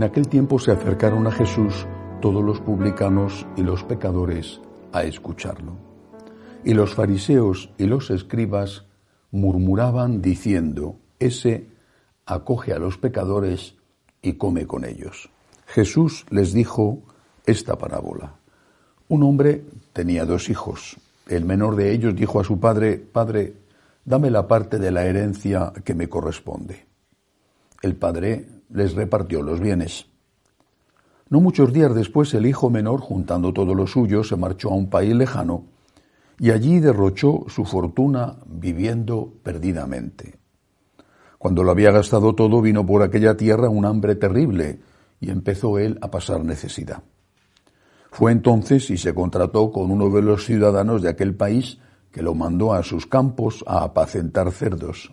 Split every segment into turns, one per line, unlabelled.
En aquel tiempo se acercaron a Jesús todos los publicanos y los pecadores a escucharlo. Y los fariseos y los escribas murmuraban diciendo, ese acoge a los pecadores y come con ellos. Jesús les dijo esta parábola. Un hombre tenía dos hijos. El menor de ellos dijo a su padre, Padre, dame la parte de la herencia que me corresponde. El padre les repartió los bienes. No muchos días después el hijo menor, juntando todo lo suyo, se marchó a un país lejano y allí derrochó su fortuna viviendo perdidamente. Cuando lo había gastado todo, vino por aquella tierra un hambre terrible y empezó él a pasar necesidad. Fue entonces y se contrató con uno de los ciudadanos de aquel país que lo mandó a sus campos a apacentar cerdos.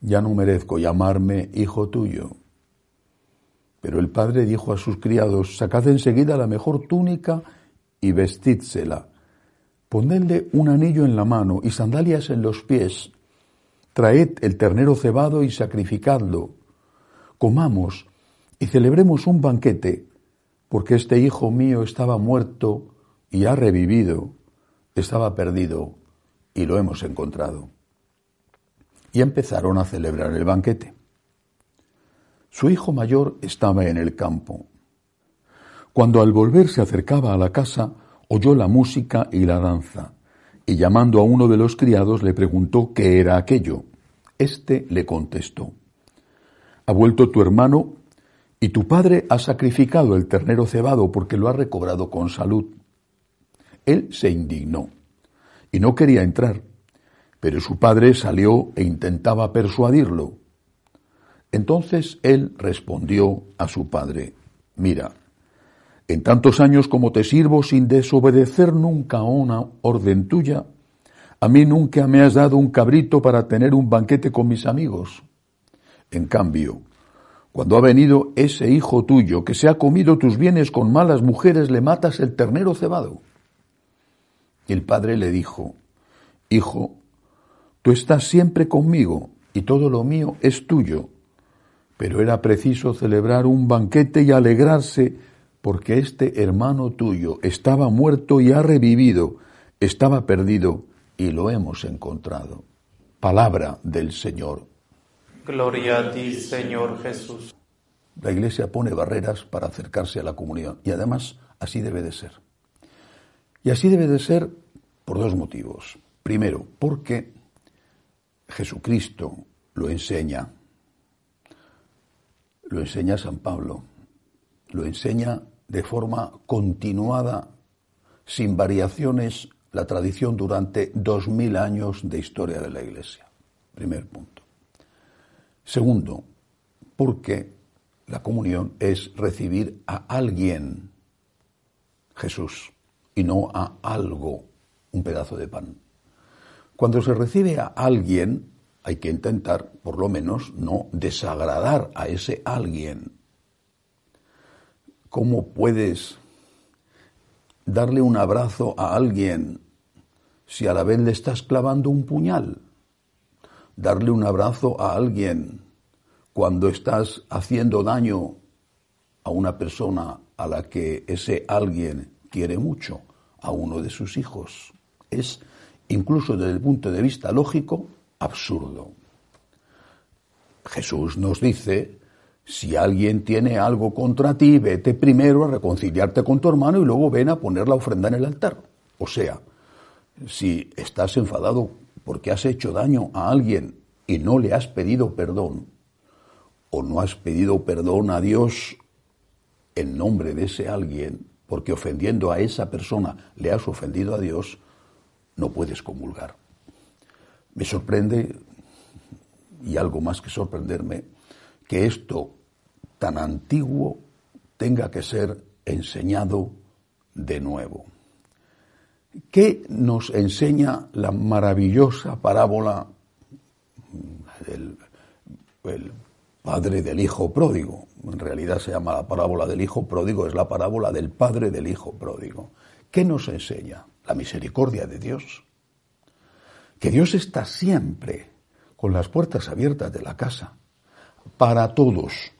ya no merezco llamarme hijo tuyo. Pero el padre dijo a sus criados, sacad enseguida la mejor túnica y vestídsela, ponedle un anillo en la mano y sandalias en los pies, Traed el ternero cebado y sacrificadlo. Comamos y celebremos un banquete, porque este hijo mío estaba muerto y ha revivido, estaba perdido y lo hemos encontrado. Y empezaron a celebrar el banquete. Su hijo mayor estaba en el campo. Cuando al volver se acercaba a la casa, oyó la música y la danza y llamando a uno de los criados le preguntó qué era aquello. Este le contestó, ha vuelto tu hermano y tu padre ha sacrificado el ternero cebado porque lo ha recobrado con salud. Él se indignó y no quería entrar, pero su padre salió e intentaba persuadirlo. Entonces él respondió a su padre, mira, en tantos años como te sirvo sin desobedecer nunca a una orden tuya, a mí nunca me has dado un cabrito para tener un banquete con mis amigos. En cambio, cuando ha venido ese hijo tuyo que se ha comido tus bienes con malas mujeres, le matas el ternero cebado. El padre le dijo, Hijo, tú estás siempre conmigo y todo lo mío es tuyo. Pero era preciso celebrar un banquete y alegrarse porque este hermano tuyo estaba muerto y ha revivido, estaba perdido y lo hemos encontrado. Palabra del Señor.
Gloria a ti, Señor Jesús.
La Iglesia pone barreras para acercarse a la comunión y además así debe de ser. Y así debe de ser por dos motivos. Primero, porque Jesucristo lo enseña. Lo enseña San Pablo lo enseña de forma continuada, sin variaciones, la tradición durante dos mil años de historia de la Iglesia. Primer punto. Segundo, porque la comunión es recibir a alguien, Jesús, y no a algo, un pedazo de pan. Cuando se recibe a alguien, hay que intentar, por lo menos, no desagradar a ese alguien. ¿Cómo puedes darle un abrazo a alguien si a la vez le estás clavando un puñal? Darle un abrazo a alguien cuando estás haciendo daño a una persona a la que ese alguien quiere mucho, a uno de sus hijos. Es, incluso desde el punto de vista lógico, absurdo. Jesús nos dice, si alguien tiene algo contra ti, vete primero a reconciliarte con tu hermano y luego ven a poner la ofrenda en el altar. O sea, si estás enfadado porque has hecho daño a alguien y no le has pedido perdón, o no has pedido perdón a Dios en nombre de ese alguien, porque ofendiendo a esa persona le has ofendido a Dios, no puedes comulgar. Me sorprende, y algo más que sorprenderme, que esto tan antiguo tenga que ser enseñado de nuevo. ¿Qué nos enseña la maravillosa parábola del padre del hijo pródigo? En realidad se llama la parábola del hijo pródigo, es la parábola del padre del hijo pródigo. ¿Qué nos enseña? La misericordia de Dios que Dios está siempre con las puertas abiertas de la casa para todos.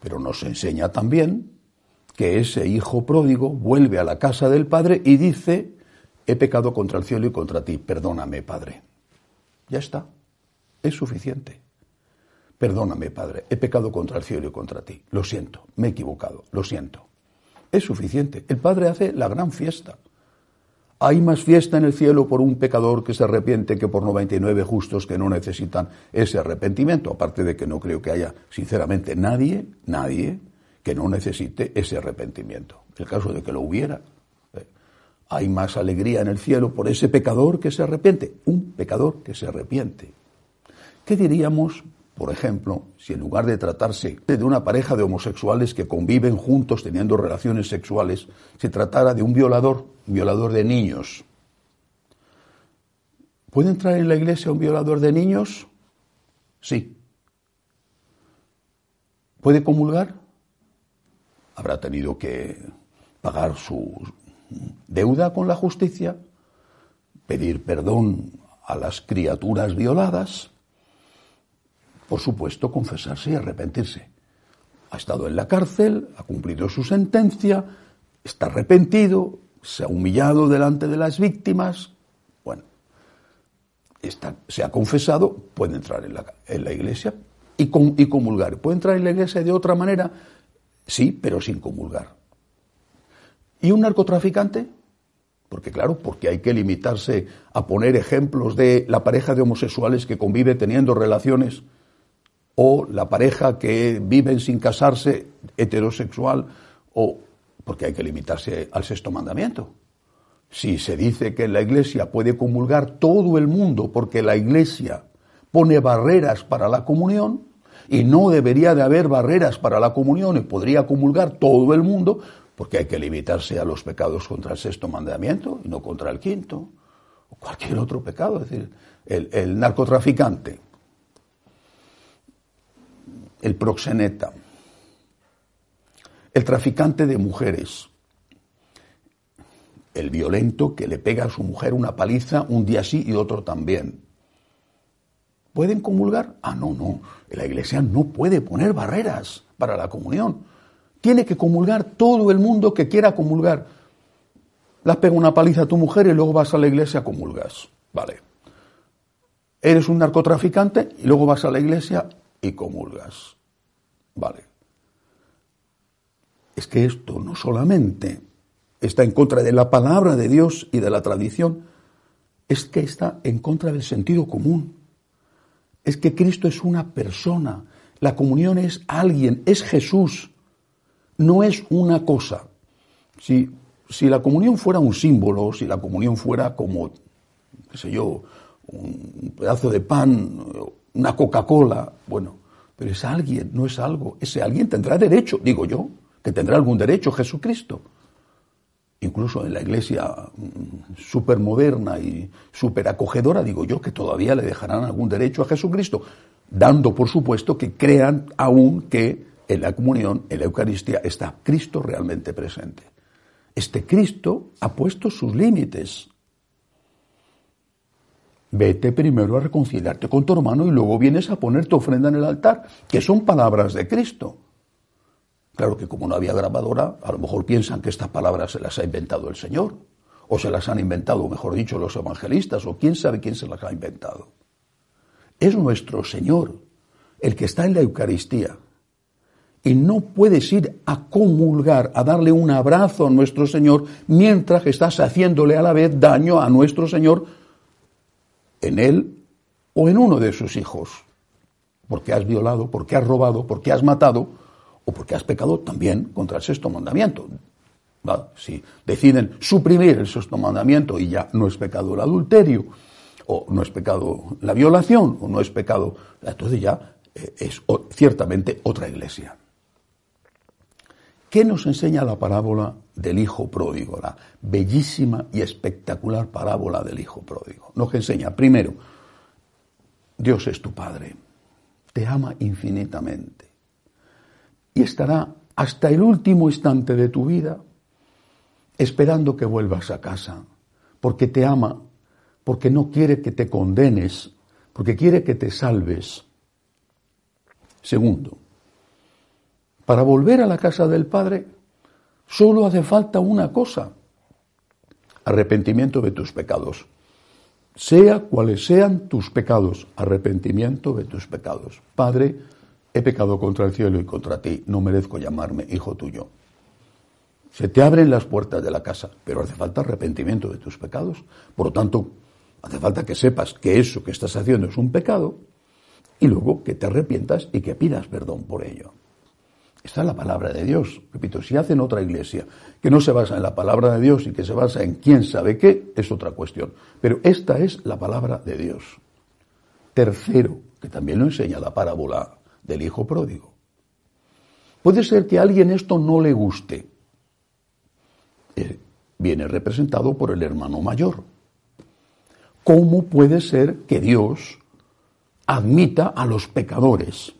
Pero nos enseña también que ese hijo pródigo vuelve a la casa del Padre y dice, he pecado contra el cielo y contra ti, perdóname, Padre. Ya está, es suficiente. Perdóname, Padre, he pecado contra el cielo y contra ti. Lo siento, me he equivocado, lo siento. Es suficiente. El Padre hace la gran fiesta. Hay más fiesta en el cielo por un pecador que se arrepiente que por 99 justos que no necesitan ese arrepentimiento, aparte de que no creo que haya, sinceramente, nadie, nadie que no necesite ese arrepentimiento. El caso de que lo hubiera. Eh, hay más alegría en el cielo por ese pecador que se arrepiente, un pecador que se arrepiente. ¿Qué diríamos por ejemplo, si en lugar de tratarse de una pareja de homosexuales que conviven juntos teniendo relaciones sexuales, se tratara de un violador, un violador de niños. ¿Puede entrar en la iglesia un violador de niños? Sí. ¿Puede comulgar? Habrá tenido que pagar su deuda con la justicia, pedir perdón a las criaturas violadas por supuesto, confesarse y arrepentirse. Ha estado en la cárcel, ha cumplido su sentencia, está arrepentido, se ha humillado delante de las víctimas. Bueno, se ha confesado, puede entrar en la, iglesia y, y comulgar. ¿Puede entrar en la iglesia de otra manera? Sí, pero sin comulgar. ¿Y un narcotraficante? Porque claro, porque hay que limitarse a poner ejemplos de la pareja de homosexuales que convive teniendo relaciones o la pareja que vive sin casarse heterosexual o porque hay que limitarse al sexto mandamiento. Si se dice que la iglesia puede comulgar todo el mundo porque la iglesia pone barreras para la comunión y no debería de haber barreras para la comunión y podría comulgar todo el mundo porque hay que limitarse a los pecados contra el sexto mandamiento y no contra el quinto o cualquier otro pecado. Es decir, el narcotraficante el proxeneta, el traficante de mujeres, el violento que le pega a su mujer una paliza un día sí y otro también. ¿Pueden comulgar? Ah, no, no. La iglesia no puede poner barreras para la comunión. Tiene que comulgar todo el mundo que quiera comulgar. Le pega una paliza a tu mujer y luego vas a la iglesia a comulgas. Vale. Eres un narcotraficante y luego vas a la iglesia y comulgas. Vale. Es que esto no solamente está en contra de la palabra de Dios y de la tradición, es que está en contra del sentido común. Es que Cristo es una persona, la comunión es alguien, es Jesús, no es una cosa. Si, si la comunión fuera un símbolo, si la comunión fuera como, qué sé yo, un pedazo de pan, una Coca-Cola, bueno, pero es alguien, no es algo. Ese alguien tendrá derecho, digo yo, que tendrá algún derecho Jesucristo. incluso en la iglesia mm, súper moderna y súper acogedora, digo yo, que todavía le dejarán algún derecho a Jesucristo, dando por supuesto que crean aún que en la comunión, en la Eucaristía, está Cristo realmente presente. Este Cristo ha puesto sus límites. Vete primero a reconciliarte con tu hermano y luego vienes a poner tu ofrenda en el altar, que son palabras de Cristo. Claro que como no había grabadora, a lo mejor piensan que estas palabras se las ha inventado el Señor, o se las han inventado, mejor dicho, los evangelistas, o quién sabe quién se las ha inventado. Es nuestro Señor el que está en la Eucaristía. Y no puedes ir a comulgar, a darle un abrazo a nuestro Señor, mientras estás haciéndole a la vez daño a nuestro Señor en él o en uno de sus hijos. Porque has violado, porque has robado, porque has matado, o porque has pecado también contra el sexto mandamiento. Si deciden suprimir el sexto mandamiento y ya no es pecado el adulterio, o no es pecado la violación, o no es pecado, entonces ya eh, es ciertamente otra iglesia. ¿Qué nos enseña la parábola del hijo pródigo, la bellísima y espectacular parábola del hijo pródigo? Nos enseña, primero, Dios es tu Padre, te ama infinitamente y estará hasta el último instante de tu vida esperando que vuelvas a casa, porque te ama, porque no quiere que te condenes, porque quiere que te salves. Segundo, para volver a la casa del Padre solo hace falta una cosa, arrepentimiento de tus pecados. Sea cuales sean tus pecados, arrepentimiento de tus pecados. Padre, he pecado contra el cielo y contra ti, no merezco llamarme hijo tuyo. Se te abren las puertas de la casa, pero hace falta arrepentimiento de tus pecados. Por lo tanto, hace falta que sepas que eso que estás haciendo es un pecado y luego que te arrepientas y que pidas perdón por ello. Esta es la palabra de Dios. Repito, si hacen otra iglesia que no se basa en la palabra de Dios y que se basa en quién sabe qué, es otra cuestión. Pero esta es la palabra de Dios. Tercero, que también lo enseña la parábola del hijo pródigo. Puede ser que a alguien esto no le guste. Eh, viene representado por el hermano mayor. ¿Cómo puede ser que Dios admita a los pecadores,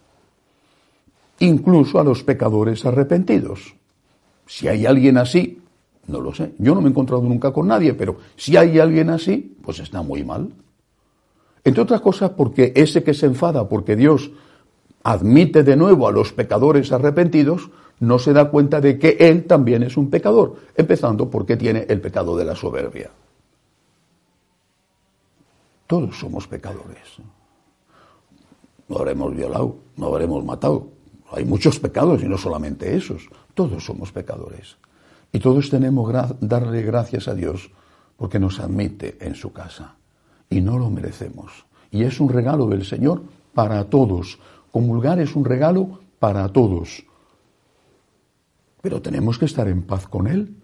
incluso a los pecadores arrepentidos? Si hay alguien así, no lo sé. Yo no me he encontrado nunca con nadie, pero si hay alguien así, pues está muy mal. Entre otras cosas porque ese que se enfada porque Dios admite de nuevo a los pecadores arrepentidos, no se da cuenta de que él también es un pecador, empezando porque tiene el pecado de la soberbia. Todos somos pecadores. No habremos violado, no habremos matado. Hay muchos pecados y no solamente esos. Todos somos pecadores. Y todos tenemos que darle gracias a Dios porque nos admite en su casa. Y no lo merecemos. Y es un regalo del Señor para todos, Comulgar es un regalo para todos. Pero tenemos que estar en paz con Él.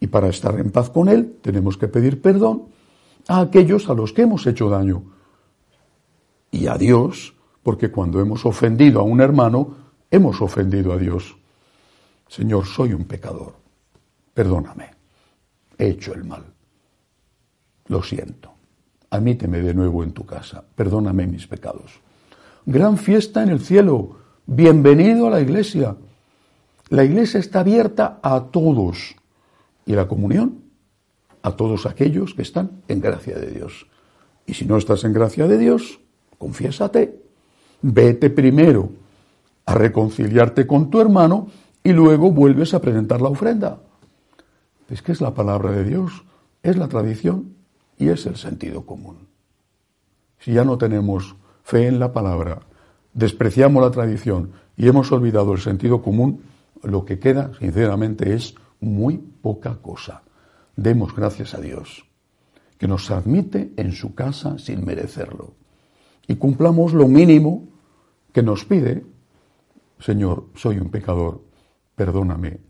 Y para estar en paz con Él tenemos que pedir perdón a aquellos a los que hemos hecho daño. Y a Dios, porque cuando hemos ofendido a un hermano, hemos ofendido a Dios. Señor, soy un pecador. Perdóname. He hecho el mal. Lo siento. Admíteme de nuevo en tu casa. Perdóname mis pecados gran fiesta en el cielo. Bienvenido a la iglesia. La iglesia está abierta a todos. Y la comunión a todos aquellos que están en gracia de Dios. Y si no estás en gracia de Dios, confiésate. Vete primero a reconciliarte con tu hermano y luego vuelves a presentar la ofrenda. Es que es la palabra de Dios, es la tradición y es el sentido común. Si ya no tenemos fe en la palabra, despreciamos la tradición y hemos olvidado el sentido común, lo que queda, sinceramente, es muy poca cosa. Demos gracias a Dios, que nos admite en su casa sin merecerlo. Y cumplamos lo mínimo que nos pide, Señor, soy un pecador, perdóname,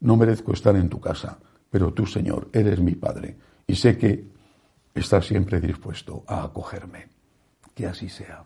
no merezco estar en tu casa, pero tú, Señor, eres mi Padre y sé que estás siempre dispuesto a acogerme. Que así sea.